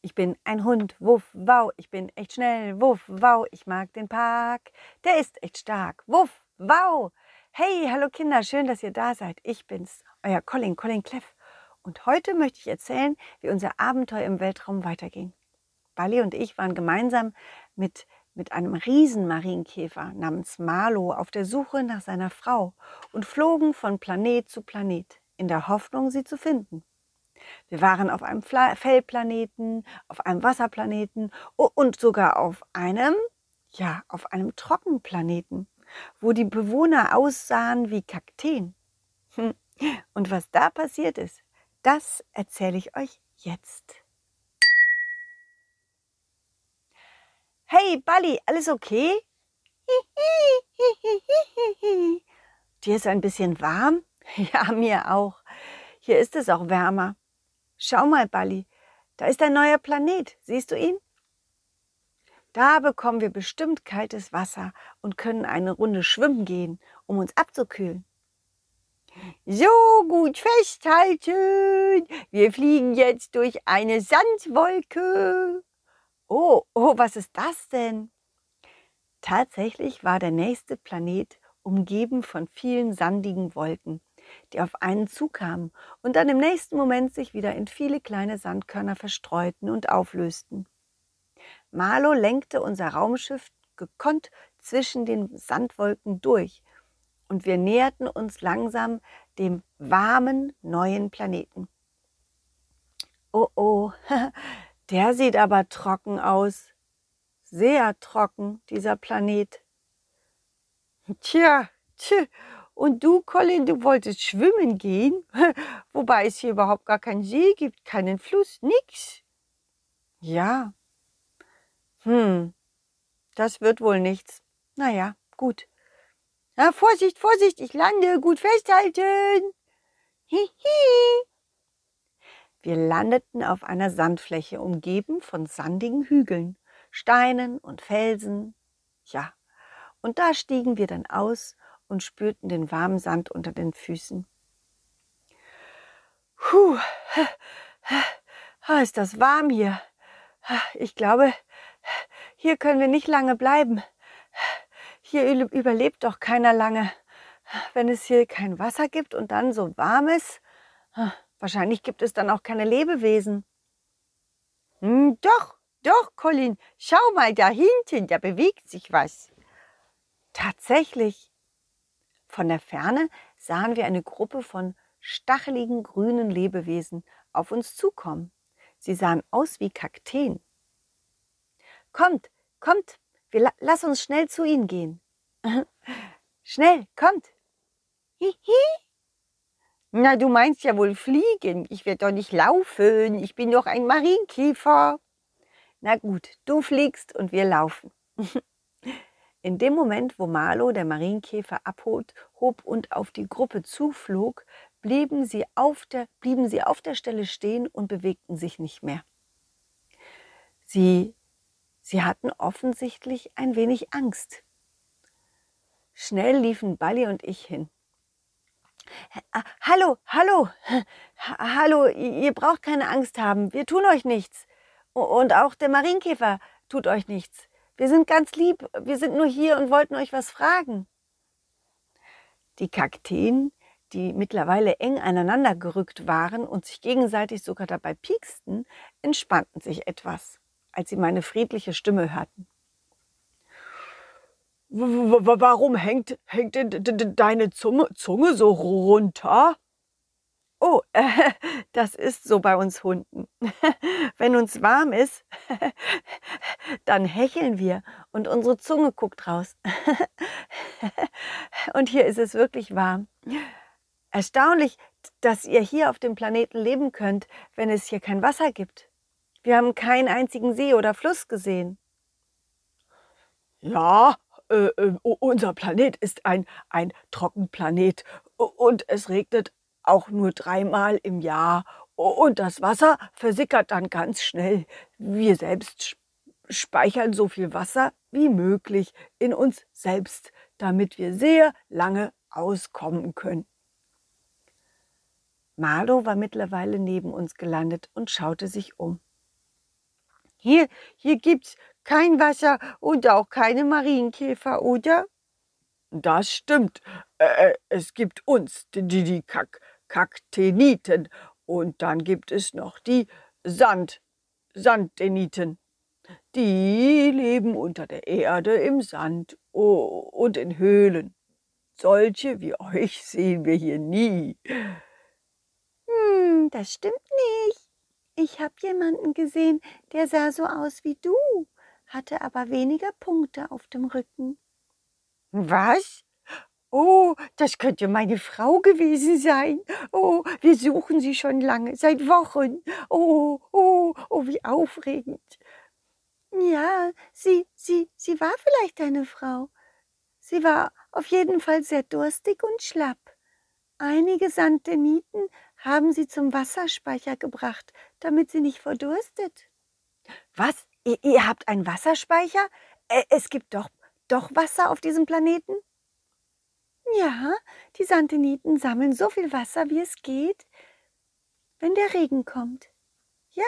Ich bin ein Hund, wuff, wow, ich bin echt schnell, wuff, wow, ich mag den Park, der ist echt stark, wuff, wow. Hey, hallo Kinder, schön, dass ihr da seid. Ich bin's, euer Colin, Colin Cleff. Und heute möchte ich erzählen, wie unser Abenteuer im Weltraum weiterging. Bali und ich waren gemeinsam mit, mit einem Riesenmarienkäfer namens Marlo auf der Suche nach seiner Frau und flogen von Planet zu Planet in der Hoffnung, sie zu finden. Wir waren auf einem Fellplaneten, auf einem Wasserplaneten und sogar auf einem, ja, auf einem Trockenplaneten, wo die Bewohner aussahen wie Kakteen. Hm. Und was da passiert ist, das erzähle ich euch jetzt. Hey, Bali, alles okay? Dir ist ein bisschen warm? Ja, mir auch. Hier ist es auch wärmer. Schau mal, Bali, da ist ein neuer Planet. Siehst du ihn? Da bekommen wir bestimmt kaltes Wasser und können eine Runde schwimmen gehen, um uns abzukühlen. So gut festhalten. Wir fliegen jetzt durch eine Sandwolke. Oh, oh, was ist das denn? Tatsächlich war der nächste Planet umgeben von vielen sandigen Wolken die auf einen zukamen und dann im nächsten Moment sich wieder in viele kleine Sandkörner verstreuten und auflösten. Marlo lenkte unser Raumschiff gekonnt zwischen den Sandwolken durch und wir näherten uns langsam dem warmen neuen Planeten. Oh oh, der sieht aber trocken aus. Sehr trocken, dieser Planet. Tja, tja, und du, Colin, du wolltest schwimmen gehen, wobei es hier überhaupt gar keinen See gibt, keinen Fluss, nix. Ja. Hm, das wird wohl nichts. Naja, gut. Na, Vorsicht, Vorsicht, ich lande, gut festhalten. Hihi. Wir landeten auf einer Sandfläche, umgeben von sandigen Hügeln, Steinen und Felsen. Ja, und da stiegen wir dann aus und spürten den warmen Sand unter den Füßen. Puh, ist das warm hier. Ich glaube, hier können wir nicht lange bleiben. Hier überlebt doch keiner lange. Wenn es hier kein Wasser gibt und dann so warm ist, wahrscheinlich gibt es dann auch keine Lebewesen. Hm, doch, doch, Colin, schau mal da hinten, da bewegt sich was. Tatsächlich, von der Ferne sahen wir eine Gruppe von stacheligen grünen Lebewesen auf uns zukommen. Sie sahen aus wie Kakteen. Kommt, kommt, wir la lass uns schnell zu ihnen gehen. schnell, kommt. Hihi. Na, du meinst ja wohl fliegen. Ich werde doch nicht laufen. Ich bin doch ein Marienkäfer. Na gut, du fliegst und wir laufen. In dem Moment, wo Marlo, der Marienkäfer, abhob und auf die Gruppe zuflog, blieben sie, auf der, blieben sie auf der Stelle stehen und bewegten sich nicht mehr. Sie, sie hatten offensichtlich ein wenig Angst. Schnell liefen Bali und ich hin. Hallo, hallo, hallo, ihr braucht keine Angst haben, wir tun euch nichts. Und auch der Marienkäfer tut euch nichts. Wir sind ganz lieb, wir sind nur hier und wollten euch was fragen. Die Kakteen, die mittlerweile eng aneinander gerückt waren und sich gegenseitig sogar dabei pieksten, entspannten sich etwas, als sie meine friedliche Stimme hörten. Warum hängt, hängt deine Zunge, Zunge so runter? Oh, äh, das ist so bei uns Hunden. Wenn uns warm ist, dann hecheln wir und unsere Zunge guckt raus. und hier ist es wirklich warm. Erstaunlich, dass ihr hier auf dem Planeten leben könnt, wenn es hier kein Wasser gibt. Wir haben keinen einzigen See oder Fluss gesehen. Ja, äh, äh, unser Planet ist ein, ein Trockenplanet und es regnet auch nur dreimal im Jahr und das Wasser versickert dann ganz schnell. Wir selbst speichern so viel Wasser wie möglich in uns selbst, damit wir sehr lange auskommen können. Marlo war mittlerweile neben uns gelandet und schaute sich um. Hier, hier gibt's kein Wasser und auch keine Marienkäfer, oder? Das stimmt. Äh, es gibt uns, die, die Kak Kakteniten. Und dann gibt es noch die Sand Sanddeniten. Die leben unter der Erde im Sand und in Höhlen. Solche wie euch sehen wir hier nie. Hm, das stimmt nicht. Ich habe jemanden gesehen, der sah so aus wie du, hatte aber weniger Punkte auf dem Rücken. Was? Oh, das könnte meine Frau gewesen sein. Oh, wir suchen sie schon lange, seit Wochen. Oh, oh, oh, wie aufregend. Ja, sie, sie, sie war vielleicht eine Frau. Sie war auf jeden Fall sehr durstig und schlapp. Einige Santeniten haben sie zum Wasserspeicher gebracht, damit sie nicht verdurstet. Was? Ihr, ihr habt einen Wasserspeicher? Es gibt doch, doch Wasser auf diesem Planeten? Ja, die Santeniten sammeln so viel Wasser, wie es geht, wenn der Regen kommt. Ja,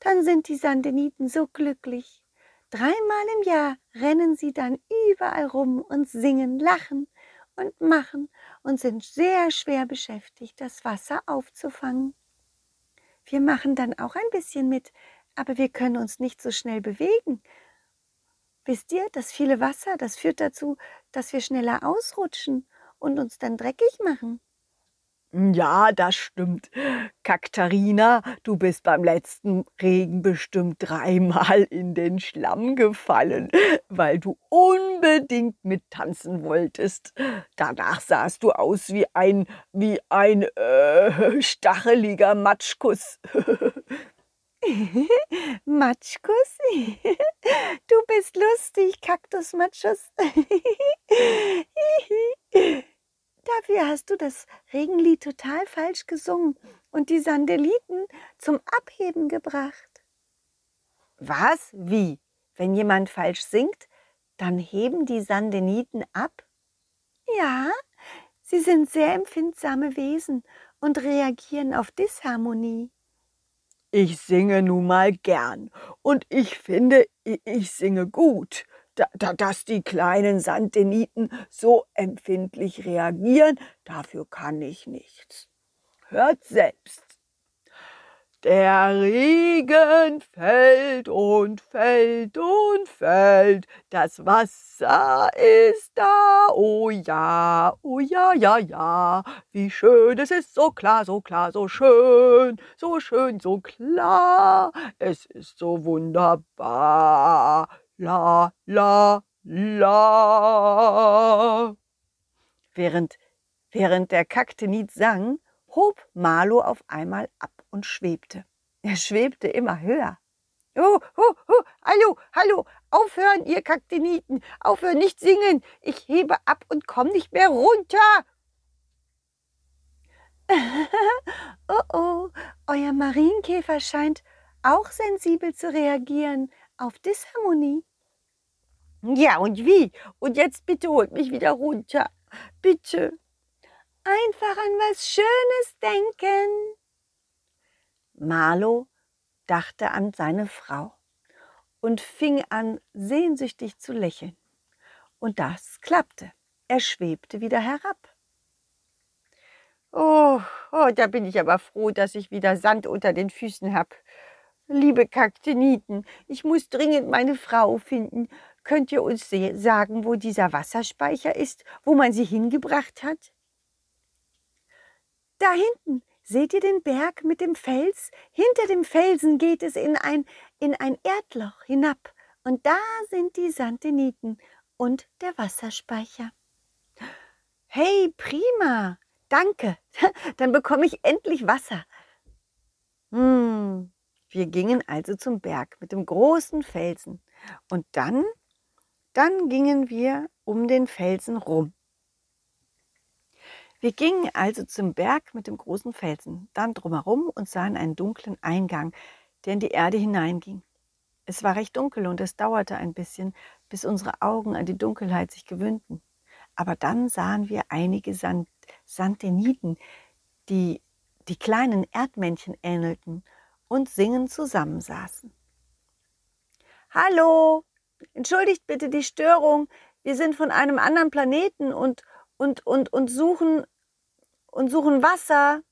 dann sind die Sandeniten so glücklich. Dreimal im Jahr rennen sie dann überall rum und singen, lachen und machen und sind sehr schwer beschäftigt, das Wasser aufzufangen. Wir machen dann auch ein bisschen mit, aber wir können uns nicht so schnell bewegen. Wisst ihr, das viele Wasser, das führt dazu, dass wir schneller ausrutschen und uns dann dreckig machen. Ja, das stimmt. Kaktarina, du bist beim letzten Regen bestimmt dreimal in den Schlamm gefallen, weil du unbedingt mittanzen wolltest. Danach sahst du aus wie ein, wie ein äh, stacheliger Matschkuss. Matschkuss? Bist lustig, Kaktusmatschus. Dafür hast du das Regenlied total falsch gesungen und die Sandeliten zum Abheben gebracht. Was? Wie? Wenn jemand falsch singt, dann heben die Sandeniten ab? Ja, sie sind sehr empfindsame Wesen und reagieren auf Disharmonie. Ich singe nun mal gern und ich finde, ich singe gut da, da, dass die kleinen Sandeniten so empfindlich reagieren, dafür kann ich nichts. Hört selbst. Der Regen fällt und fällt und fällt, das Wasser ist da, oh ja, oh ja, ja, ja, wie schön, es ist so klar, so klar, so schön, so schön, so klar, es ist so wunderbar, la, la, la. Während, während der Kaktenit sang, hob Marlo auf einmal ab und schwebte. Er schwebte immer höher. Oh, oh, oh, hallo, hallo, aufhören, ihr Kakteniten, aufhören, nicht singen. Ich hebe ab und komm nicht mehr runter. oh, oh, euer Marienkäfer scheint auch sensibel zu reagieren auf Disharmonie. Ja, und wie? Und jetzt bitte holt mich wieder runter. Bitte. Einfach an was Schönes denken. Marlo dachte an seine Frau und fing an, sehnsüchtig zu lächeln. Und das klappte. Er schwebte wieder herab. Oh, oh, da bin ich aber froh, dass ich wieder Sand unter den Füßen hab. Liebe Kakteniten, ich muss dringend meine Frau finden. Könnt ihr uns sagen, wo dieser Wasserspeicher ist, wo man sie hingebracht hat? Da hinten, seht ihr den Berg mit dem Fels? Hinter dem Felsen geht es in ein, in ein Erdloch hinab. Und da sind die Sandeniten und der Wasserspeicher. Hey, prima. Danke. Dann bekomme ich endlich Wasser. Hm. Wir gingen also zum Berg mit dem großen Felsen. Und dann dann gingen wir um den Felsen rum. Wir gingen also zum Berg mit dem großen Felsen, dann drumherum und sahen einen dunklen Eingang, der in die Erde hineinging. Es war recht dunkel und es dauerte ein bisschen, bis unsere Augen an die Dunkelheit sich gewöhnten. Aber dann sahen wir einige Sand Santeniten, die die kleinen Erdmännchen ähnelten und singend zusammensaßen. Hallo, entschuldigt bitte die Störung. Wir sind von einem anderen Planeten und, und, und, und suchen, und suchen Wasser.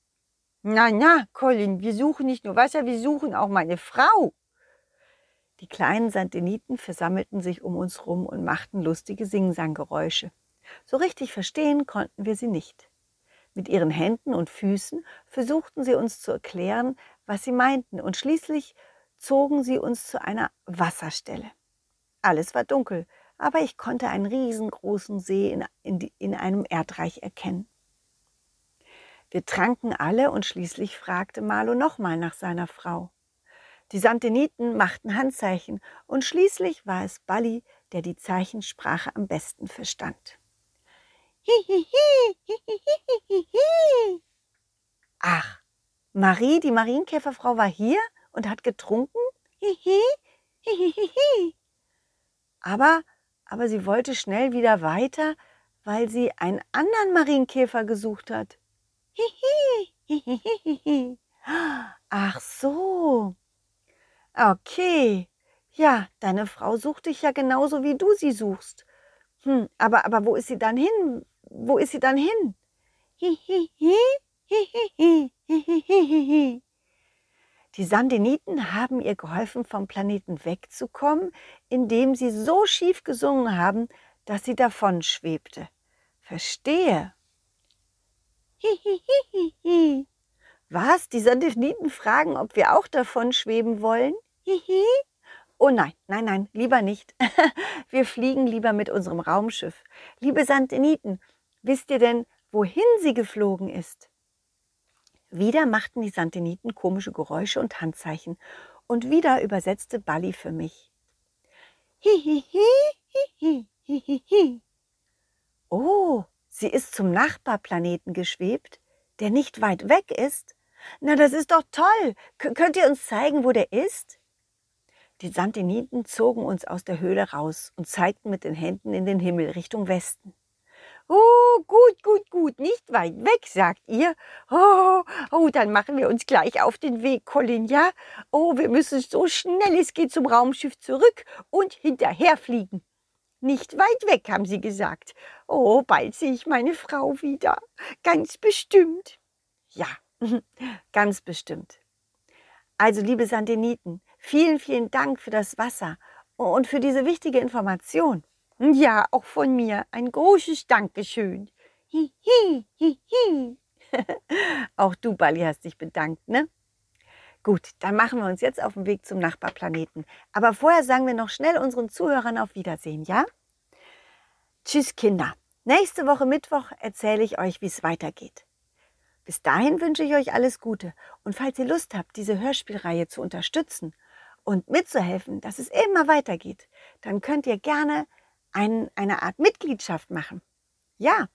Na, na, Colin, wir suchen nicht nur Wasser, wir suchen auch meine Frau. Die kleinen Sandiniten versammelten sich um uns rum und machten lustige Singsanggeräusche. So richtig verstehen konnten wir sie nicht. Mit ihren Händen und Füßen versuchten sie uns zu erklären, was sie meinten, und schließlich zogen sie uns zu einer Wasserstelle. Alles war dunkel, aber ich konnte einen riesengroßen See in, in, in einem Erdreich erkennen. Wir tranken alle und schließlich fragte Marlo nochmal nach seiner Frau. Die Santeniten machten Handzeichen und schließlich war es Bali, der die Zeichensprache am besten verstand. Ach, Marie, die Marienkäferfrau, war hier und hat getrunken? Aber, aber sie wollte schnell wieder weiter, weil sie einen anderen Marienkäfer gesucht hat. Ach so. Okay. Ja, deine Frau sucht dich ja genauso, wie du sie suchst. Hm, aber, aber wo ist sie dann hin? Wo ist sie dann hin? Die Sandiniten haben ihr geholfen, vom Planeten wegzukommen, indem sie so schief gesungen haben, dass sie davon schwebte. Verstehe. Was? Die Sandiniten fragen, ob wir auch davon schweben wollen? Oh nein, nein, nein, lieber nicht. Wir fliegen lieber mit unserem Raumschiff. Liebe Sandiniten, wisst ihr denn, wohin sie geflogen ist? Wieder machten die Santiniten komische Geräusche und Handzeichen und wieder übersetzte Bali für mich. Oh, sie ist zum Nachbarplaneten geschwebt, der nicht weit weg ist. Na, das ist doch toll. K könnt ihr uns zeigen, wo der ist? Die Santiniten zogen uns aus der Höhle raus und zeigten mit den Händen in den Himmel Richtung Westen. Oh, gut, gut, gut, nicht weit weg, sagt ihr. Oh, oh, dann machen wir uns gleich auf den Weg, Colin, ja? Oh, wir müssen so schnell es geht zum Raumschiff zurück und hinterherfliegen. Nicht weit weg, haben sie gesagt. Oh, bald sehe ich meine Frau wieder. Ganz bestimmt. Ja, ganz bestimmt. Also, liebe Sandiniten, vielen, vielen Dank für das Wasser und für diese wichtige Information. Ja, auch von mir ein großes Dankeschön. Hi, hi, hi, hi. auch du, Bali, hast dich bedankt, ne? Gut, dann machen wir uns jetzt auf den Weg zum Nachbarplaneten. Aber vorher sagen wir noch schnell unseren Zuhörern auf Wiedersehen, ja? Tschüss, Kinder. Nächste Woche Mittwoch erzähle ich euch, wie es weitergeht. Bis dahin wünsche ich euch alles Gute. Und falls ihr Lust habt, diese Hörspielreihe zu unterstützen und mitzuhelfen, dass es immer weitergeht, dann könnt ihr gerne ein, eine Art Mitgliedschaft machen. Ja,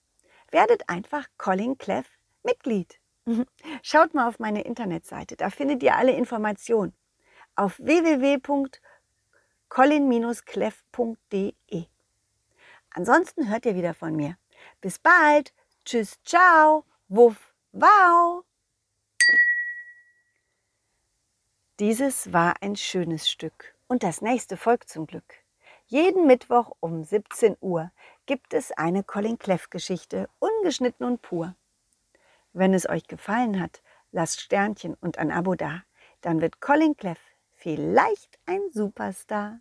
werdet einfach Colin Cleff Mitglied. Schaut mal auf meine Internetseite, da findet ihr alle Informationen auf www.colin-cleff.de. Ansonsten hört ihr wieder von mir. Bis bald. Tschüss, ciao, wuff, wow. Dieses war ein schönes Stück und das nächste folgt zum Glück. Jeden Mittwoch um 17 Uhr gibt es eine Colin Cleff Geschichte, ungeschnitten und pur. Wenn es euch gefallen hat, lasst Sternchen und ein Abo da, dann wird Colin Cleff vielleicht ein Superstar.